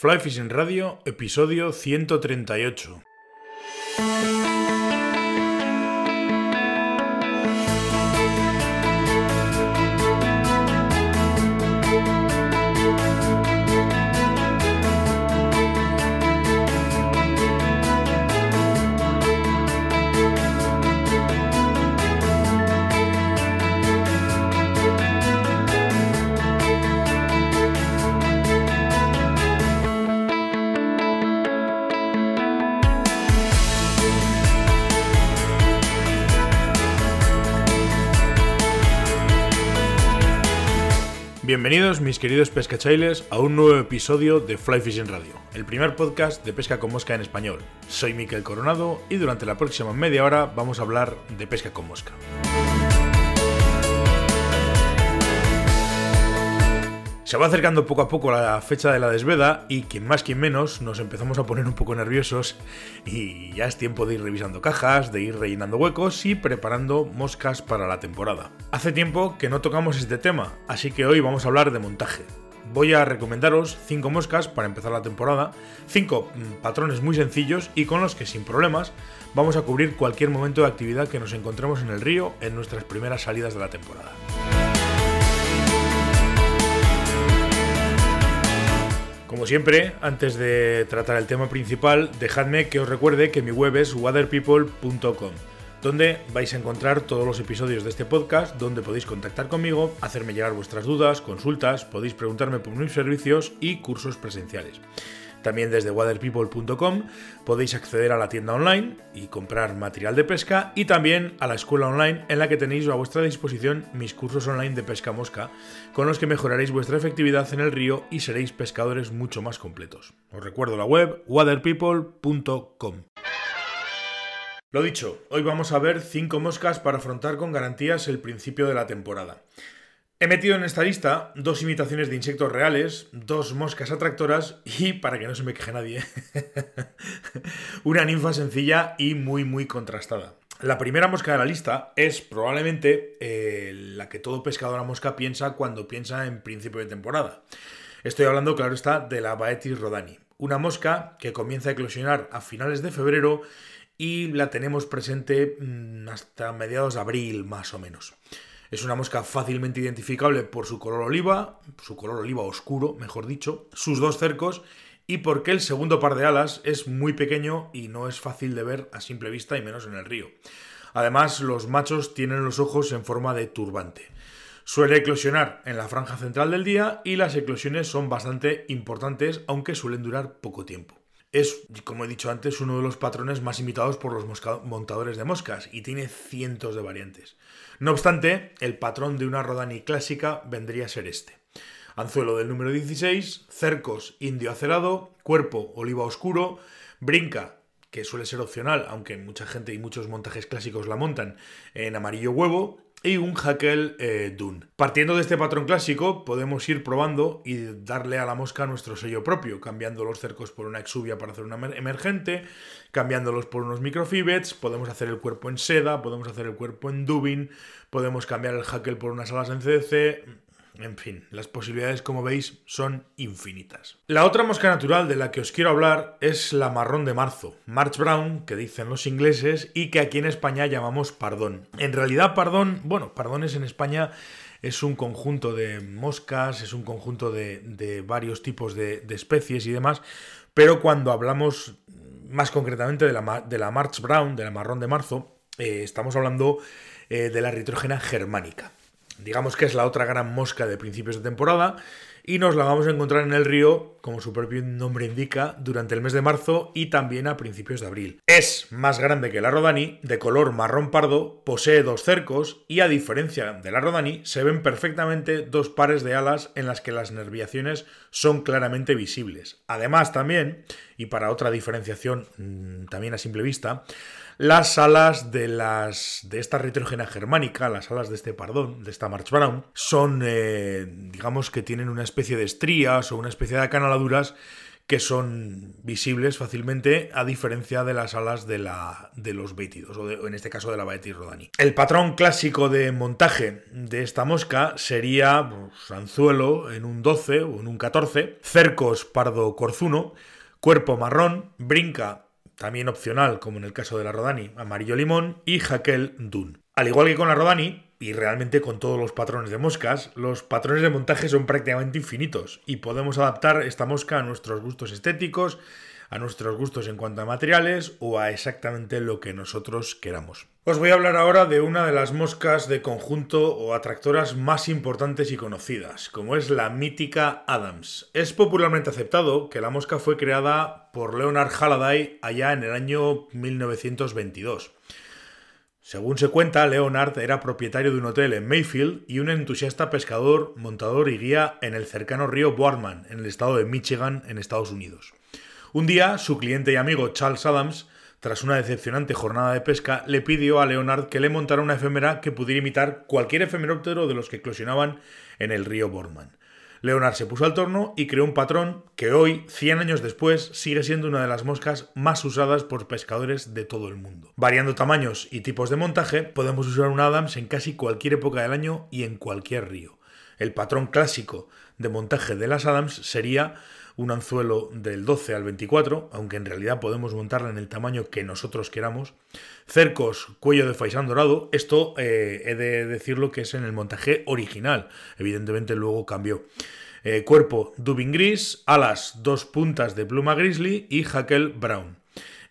Fly Fishing Radio, episodio 138. Bienvenidos mis queridos pescachailes a un nuevo episodio de Fly Fishing Radio, el primer podcast de pesca con mosca en español. Soy Miquel Coronado y durante la próxima media hora vamos a hablar de pesca con mosca. Se va acercando poco a poco la fecha de la desveda y quien más quien menos nos empezamos a poner un poco nerviosos y ya es tiempo de ir revisando cajas, de ir rellenando huecos y preparando moscas para la temporada. Hace tiempo que no tocamos este tema, así que hoy vamos a hablar de montaje. Voy a recomendaros 5 moscas para empezar la temporada, 5 mm, patrones muy sencillos y con los que sin problemas vamos a cubrir cualquier momento de actividad que nos encontremos en el río en nuestras primeras salidas de la temporada. Como siempre, antes de tratar el tema principal, dejadme que os recuerde que mi web es waterpeople.com, donde vais a encontrar todos los episodios de este podcast, donde podéis contactar conmigo, hacerme llegar vuestras dudas, consultas, podéis preguntarme por mis servicios y cursos presenciales. También desde waterpeople.com podéis acceder a la tienda online y comprar material de pesca y también a la escuela online en la que tenéis a vuestra disposición mis cursos online de pesca mosca con los que mejoraréis vuestra efectividad en el río y seréis pescadores mucho más completos. Os recuerdo la web waterpeople.com. Lo dicho, hoy vamos a ver 5 moscas para afrontar con garantías el principio de la temporada. He metido en esta lista dos imitaciones de insectos reales, dos moscas atractoras y, para que no se me queje nadie, una ninfa sencilla y muy muy contrastada. La primera mosca de la lista es probablemente eh, la que todo pescador a mosca piensa cuando piensa en principio de temporada. Estoy hablando, claro está, de la Baetis rodani, una mosca que comienza a eclosionar a finales de febrero y la tenemos presente mm, hasta mediados de abril más o menos. Es una mosca fácilmente identificable por su color oliva, su color oliva oscuro, mejor dicho, sus dos cercos y porque el segundo par de alas es muy pequeño y no es fácil de ver a simple vista y menos en el río. Además, los machos tienen los ojos en forma de turbante. Suele eclosionar en la franja central del día y las eclosiones son bastante importantes, aunque suelen durar poco tiempo. Es, como he dicho antes, uno de los patrones más imitados por los montadores de moscas y tiene cientos de variantes. No obstante, el patrón de una Rodani clásica vendría a ser este. Anzuelo del número 16, cercos indio acerado, cuerpo oliva oscuro, brinca, que suele ser opcional, aunque mucha gente y muchos montajes clásicos la montan en amarillo huevo, y un Hackle eh, Dune. Partiendo de este patrón clásico, podemos ir probando y darle a la mosca nuestro sello propio, cambiando los cercos por una exuvia para hacer una emergente, cambiándolos por unos microfibets, podemos hacer el cuerpo en seda, podemos hacer el cuerpo en dubin, podemos cambiar el Hackle por unas alas en CDC, en fin, las posibilidades, como veis, son infinitas. La otra mosca natural de la que os quiero hablar es la marrón de marzo, March Brown, que dicen los ingleses, y que aquí en España llamamos pardón. En realidad, pardón, bueno, pardones en España es un conjunto de moscas, es un conjunto de, varios tipos de, especies y demás, pero cuando hablamos más concretamente de la, de la March Brown, de la marrón de marzo, eh, estamos hablando eh, de la ritrógena germánica. Digamos que es la otra gran mosca de principios de temporada y nos la vamos a encontrar en el río, como su propio nombre indica, durante el mes de marzo y también a principios de abril. Es más grande que la Rodani, de color marrón pardo, posee dos cercos y a diferencia de la Rodani se ven perfectamente dos pares de alas en las que las nerviaciones son claramente visibles. Además también, y para otra diferenciación mm, también a simple vista, las alas de, las, de esta retrógena germánica, las alas de este pardón, de esta March Brown, son, eh, digamos que tienen una especie de estrías o una especie de acanaladuras que son visibles fácilmente a diferencia de las alas de, la, de los bétidos, o en este caso de la Baetis rodani. El patrón clásico de montaje de esta mosca sería pues, anzuelo en un 12 o en un 14, cercos pardo corzuno, cuerpo marrón, brinca también opcional como en el caso de la Rodani, amarillo limón y jaquel dun. Al igual que con la Rodani, y realmente con todos los patrones de moscas, los patrones de montaje son prácticamente infinitos y podemos adaptar esta mosca a nuestros gustos estéticos, a nuestros gustos en cuanto a materiales o a exactamente lo que nosotros queramos. Os voy a hablar ahora de una de las moscas de conjunto o atractoras más importantes y conocidas, como es la mítica Adams. Es popularmente aceptado que la mosca fue creada por Leonard Halliday allá en el año 1922. Según se cuenta, Leonard era propietario de un hotel en Mayfield y un entusiasta pescador, montador y guía en el cercano río Boardman, en el estado de Michigan, en Estados Unidos. Un día, su cliente y amigo Charles Adams, tras una decepcionante jornada de pesca, le pidió a Leonard que le montara una efémera que pudiera imitar cualquier efemeróptero de los que eclosionaban en el río Boardman. Leonard se puso al torno y creó un patrón que hoy, 100 años después, sigue siendo una de las moscas más usadas por pescadores de todo el mundo. Variando tamaños y tipos de montaje, podemos usar un Adams en casi cualquier época del año y en cualquier río. El patrón clásico de montaje de las Adams sería un anzuelo del 12 al 24, aunque en realidad podemos montarla en el tamaño que nosotros queramos. Cercos, cuello de faisán dorado. Esto eh, he de decirlo que es en el montaje original. Evidentemente luego cambió. Eh, cuerpo dubin gris, alas dos puntas de pluma grizzly y jaquel brown.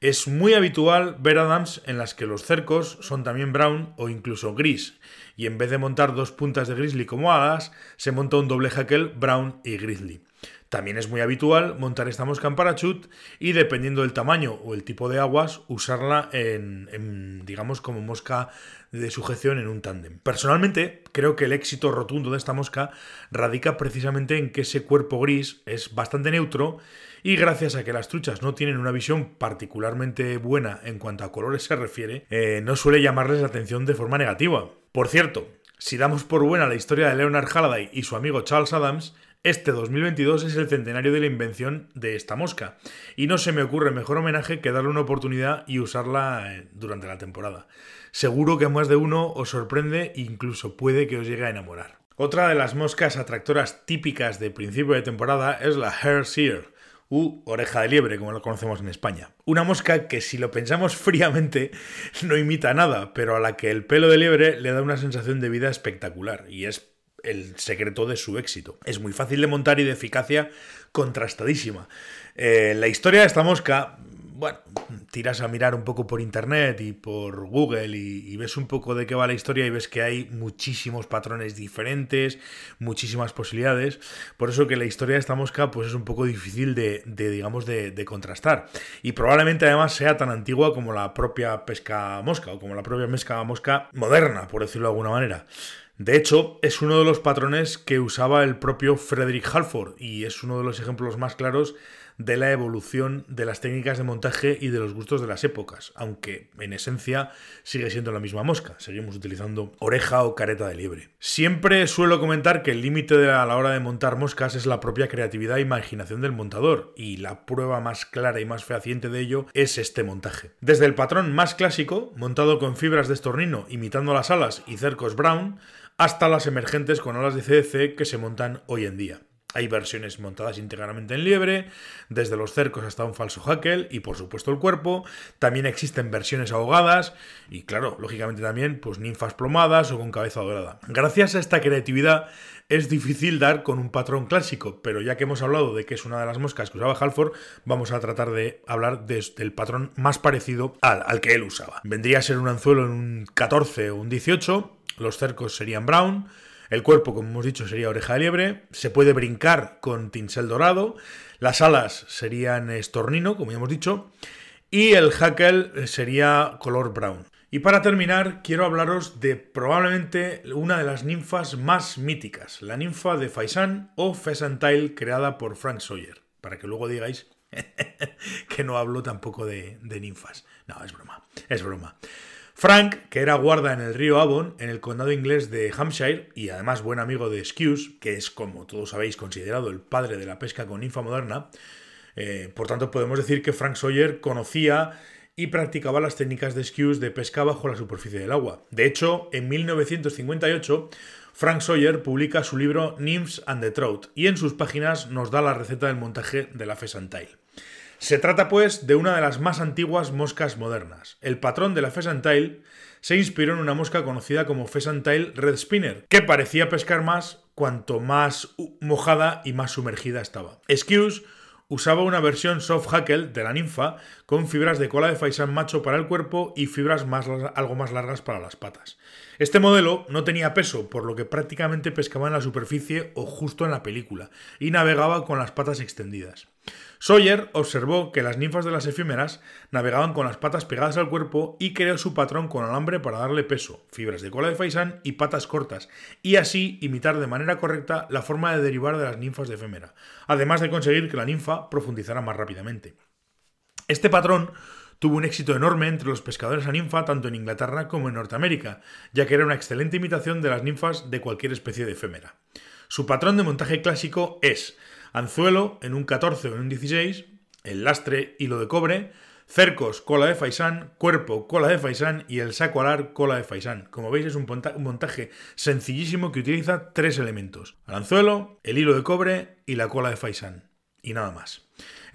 Es muy habitual ver Adams en las que los cercos son también brown o incluso gris, y en vez de montar dos puntas de grizzly como alas, se monta un doble jaquel brown y grizzly. También es muy habitual montar esta mosca en parachute y dependiendo del tamaño o el tipo de aguas, usarla en, digamos, como mosca de sujeción en un tándem. Personalmente, creo que el éxito rotundo de esta mosca radica precisamente en que ese cuerpo gris es bastante neutro y gracias a que las truchas no tienen una visión particularmente buena en cuanto a colores se refiere, eh, no suele llamarles la atención de forma negativa. Por cierto, si damos por buena la historia de Leonard Halliday y su amigo Charles Adams, este 2022 es el centenario de la invención de esta mosca, y no se me ocurre mejor homenaje que darle una oportunidad y usarla eh, durante la temporada. Seguro que a más de uno os sorprende e incluso puede que os llegue a enamorar. Otra de las moscas atractoras típicas de principio de temporada es la hair seer, u oreja de liebre, como lo conocemos en España. Una mosca que si lo pensamos fríamente no imita nada, pero a la que el pelo de liebre le da una sensación de vida espectacular, y es el secreto de su éxito. Es muy fácil de montar y de eficacia contrastadísima. Eh, la historia de esta mosca, bueno, tiras a mirar un poco por internet y por Google y, ves un poco de qué va la historia y ves que hay muchísimos patrones diferentes, muchísimas posibilidades. Por eso que la historia de esta mosca pues es un poco difícil de, digamos, de, de, contrastar. Y probablemente además sea tan antigua como la propia pesca mosca o como la propia pesca mosca moderna, por decirlo de alguna manera. De hecho, es uno de los patrones que usaba el propio Frederick Halford y es uno de los ejemplos más claros de la evolución de las técnicas de montaje y de los gustos de las épocas, aunque en esencia sigue siendo la misma mosca, seguimos utilizando oreja o careta de liebre. Siempre suelo comentar que el límite a la hora de montar moscas es la propia creatividad e imaginación del montador, y la prueba más clara y más fehaciente de ello es este montaje. Desde el patrón más clásico, montado con fibras de estornino imitando las alas y cercos brown, hasta las emergentes con alas de CDC que se montan hoy en día. Hay versiones montadas íntegramente en liebre, desde los cercos hasta un falso hackel y por supuesto el cuerpo. También existen versiones ahogadas y claro, lógicamente también pues ninfas plomadas o con cabeza dorada. Gracias a esta creatividad es difícil dar con un patrón clásico, pero ya que hemos hablado de que es una de las moscas que usaba Halford, vamos a tratar de hablar del patrón más parecido al, al que él usaba. Vendría a ser un anzuelo en un 14 o un 18 los cercos serían brown, el cuerpo, como hemos dicho, sería oreja de liebre, se puede brincar con tinsel dorado, las alas serían estornino, como ya hemos dicho, y el hackle sería color brown. Y para terminar, quiero hablaros de probablemente una de las ninfas más míticas, la ninfa de Faisan o Pheasantile creada por Frank Sawyer, para que luego digáis que no hablo tampoco de, de ninfas. No, es broma, es broma. Frank, que era guarda en el río Avon, en el condado inglés de Hampshire, y además buen amigo de Skews, que es, como todos sabéis, considerado el padre de la pesca con ninfa moderna, Eh, por tanto, podemos decir que Frank Sawyer conocía y practicaba las técnicas de skews de pesca bajo la superficie del agua. De hecho, en 1958, Frank Sawyer publica su libro Nymphs and the Trout y en sus páginas nos da la receta del montaje de la Pheasant Tail. Se trata pues de una de las más antiguas moscas modernas. El patrón de la Pheasant Tail se inspiró en una mosca conocida como Pheasant Tail Red Spinner, que parecía pescar más cuanto más mojada y más sumergida estaba. Skews usaba una versión soft hackle de la ninfa con fibras de cola de faisán macho para el cuerpo y fibras más, algo más largas para las patas. Este modelo no tenía peso, por lo que prácticamente pescaba en la superficie o justo en la película, y navegaba con las patas extendidas. Sawyer observó que las ninfas de las efímeras navegaban con las patas pegadas al cuerpo y creó su patrón con alambre para darle peso, fibras de cola de faisán y patas cortas, y así imitar de manera correcta la forma de derivar de las ninfas de efímera, además de conseguir que la ninfa profundizara más rápidamente. Este patrón tuvo un éxito enorme entre los pescadores a ninfa tanto en Inglaterra como en Norteamérica, ya que era una excelente imitación de las ninfas de cualquier especie de efémera. Su patrón de montaje clásico es anzuelo en un 14 o en un 16, el lastre hilo de cobre, cercos cola de faisán, cuerpo cola de faisán y el saco alar cola de faisán. Como veis es un montaje sencillísimo que utiliza tres elementos, el anzuelo, el hilo de cobre y la cola de faisán. Y nada más.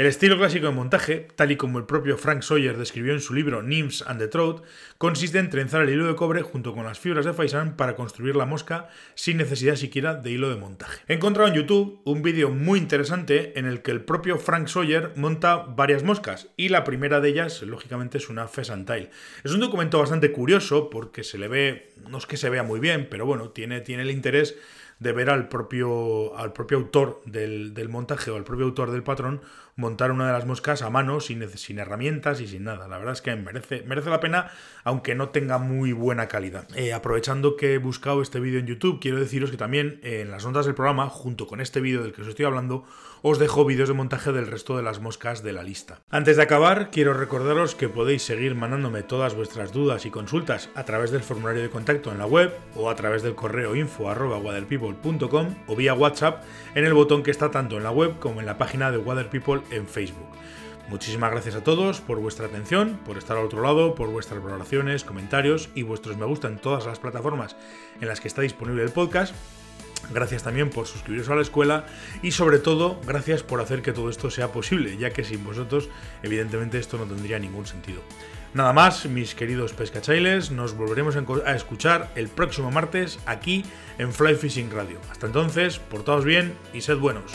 El estilo clásico de montaje, tal y como el propio Frank Sawyer describió en su libro Nymphs and the Trout, consiste en trenzar el hilo de cobre junto con las fibras de faisán para construir la mosca sin necesidad siquiera de hilo de montaje. He encontrado en YouTube un vídeo muy interesante en el que el propio Frank Sawyer monta varias moscas y la primera de ellas, lógicamente, es una pheasant tail. Es un documento bastante curioso porque se le ve, no es que se vea muy bien, pero bueno, tiene, tiene el interés de ver al propio, al propio autor del, del, montaje o al propio autor del patrón montar una de las moscas a mano, sin, sin herramientas y sin nada. La verdad es que merece, merece la pena, aunque no tenga muy buena calidad. Eh, aprovechando que he buscado este vídeo en YouTube, quiero deciros que también eh, en las notas del programa, junto con este vídeo del que os estoy hablando, os dejo vídeos de montaje del resto de las moscas de la lista. Antes de acabar, quiero recordaros que podéis seguir mandándome todas vuestras dudas y consultas a través del formulario de contacto en la web o a través del correo info o vía WhatsApp en el botón que está tanto en la web como en la página de En Facebook. Muchísimas gracias a todos por vuestra atención, por estar al otro lado, por vuestras valoraciones, comentarios y vuestros me gusta en todas las plataformas en las que está disponible el podcast. Gracias también por suscribiros a la escuela y sobre todo gracias por hacer que todo esto sea posible, ya que sin vosotros evidentemente esto no tendría ningún sentido. Nada más, mis queridos pescachailes, nos volveremos a escuchar el próximo martes aquí en Fly Fishing Radio. Hasta entonces, portaos bien y sed buenos.